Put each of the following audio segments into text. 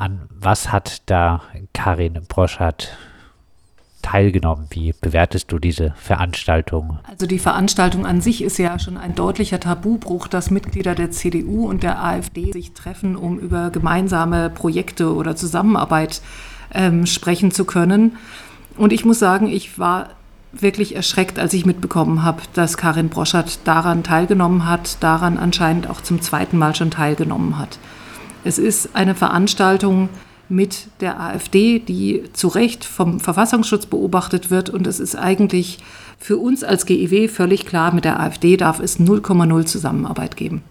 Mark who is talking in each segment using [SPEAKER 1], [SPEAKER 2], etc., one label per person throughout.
[SPEAKER 1] An was hat da Karin Broschat teilgenommen? Wie bewertest du diese Veranstaltung?
[SPEAKER 2] Also die Veranstaltung an sich ist ja schon ein deutlicher Tabubruch, dass Mitglieder der CDU und der AfD sich treffen, um über gemeinsame Projekte oder Zusammenarbeit ähm, sprechen zu können. Und ich muss sagen, ich war wirklich erschreckt, als ich mitbekommen habe, dass Karin Broschert daran teilgenommen hat, daran anscheinend auch zum zweiten Mal schon teilgenommen hat. Es ist eine Veranstaltung, mit der AfD, die zu Recht vom Verfassungsschutz beobachtet wird. Und es ist eigentlich für uns als GEW völlig klar, mit der AfD darf es 0,0 Zusammenarbeit geben.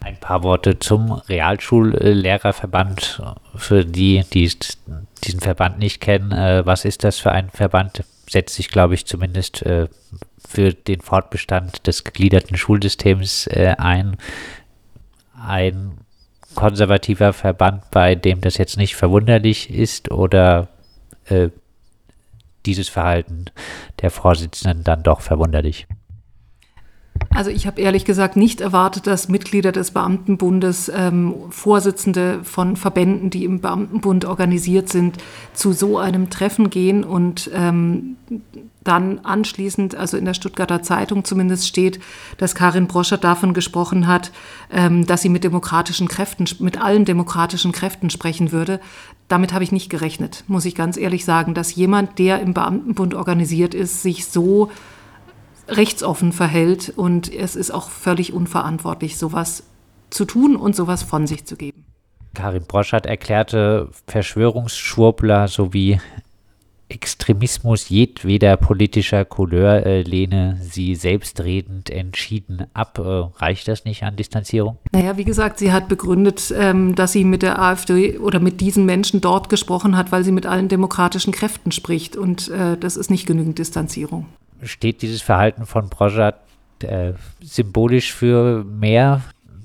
[SPEAKER 1] Ein paar Worte zum Realschullehrerverband. Für die, die diesen Verband nicht kennen, äh, was ist das für ein Verband? Setzt sich, glaube ich, zumindest äh, für den Fortbestand des gegliederten Schulsystems äh, ein. Ein konservativer Verband, bei dem das jetzt nicht verwunderlich ist oder äh, dieses Verhalten der Vorsitzenden dann doch verwunderlich?
[SPEAKER 2] Also ich habe ehrlich gesagt nicht erwartet, dass Mitglieder des Beamtenbundes, ähm, Vorsitzende von Verbänden, die im Beamtenbund organisiert sind, zu so einem Treffen gehen und ähm, dann anschließend, also in der Stuttgarter Zeitung zumindest steht, dass Karin Broscher davon gesprochen hat, ähm, dass sie mit demokratischen Kräften, mit allen demokratischen Kräften sprechen würde. Damit habe ich nicht gerechnet, muss ich ganz ehrlich sagen, dass jemand, der im Beamtenbund organisiert ist, sich so rechtsoffen verhält und es ist auch völlig unverantwortlich, sowas zu tun und sowas von sich zu geben.
[SPEAKER 1] Karin Broschert erklärte Verschwörungsschwurbler sowie Extremismus jedweder politischer Couleur äh, lehne sie selbstredend entschieden ab. Äh, reicht das nicht an Distanzierung?
[SPEAKER 2] Naja, wie gesagt, sie hat begründet, ähm, dass sie mit der AfD oder mit diesen Menschen dort gesprochen hat, weil sie mit allen demokratischen Kräften spricht. Und äh, das ist nicht genügend Distanzierung
[SPEAKER 1] steht dieses Verhalten von Brojat äh, symbolisch für mehr?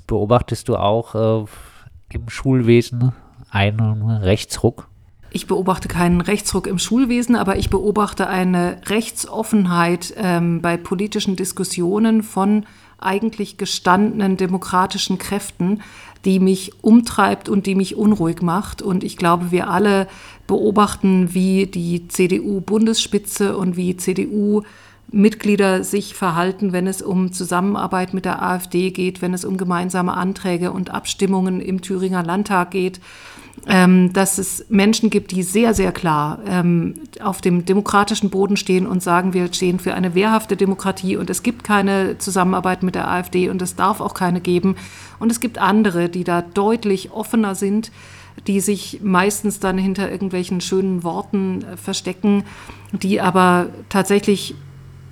[SPEAKER 1] Beobachtest du auch äh, im Schulwesen einen Rechtsruck?
[SPEAKER 2] Ich beobachte keinen Rechtsruck im Schulwesen, aber ich beobachte eine Rechtsoffenheit ähm, bei politischen Diskussionen von eigentlich gestandenen demokratischen Kräften, die mich umtreibt und die mich unruhig macht. Und ich glaube, wir alle beobachten, wie die CDU-Bundesspitze und wie CDU Mitglieder sich verhalten, wenn es um Zusammenarbeit mit der AfD geht, wenn es um gemeinsame Anträge und Abstimmungen im Thüringer Landtag geht, ähm, dass es Menschen gibt, die sehr, sehr klar ähm, auf dem demokratischen Boden stehen und sagen, wir stehen für eine wehrhafte Demokratie und es gibt keine Zusammenarbeit mit der AfD und es darf auch keine geben. Und es gibt andere, die da deutlich offener sind die sich meistens dann hinter irgendwelchen schönen Worten äh, verstecken, die aber tatsächlich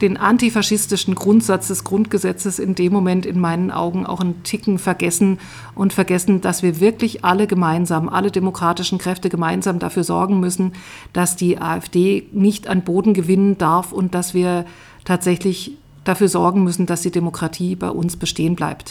[SPEAKER 2] den antifaschistischen Grundsatz des Grundgesetzes in dem Moment in meinen Augen auch einen Ticken vergessen und vergessen, dass wir wirklich alle gemeinsam, alle demokratischen Kräfte gemeinsam dafür sorgen müssen, dass die AfD nicht an Boden gewinnen darf und dass wir tatsächlich dafür sorgen müssen, dass die Demokratie bei uns bestehen bleibt.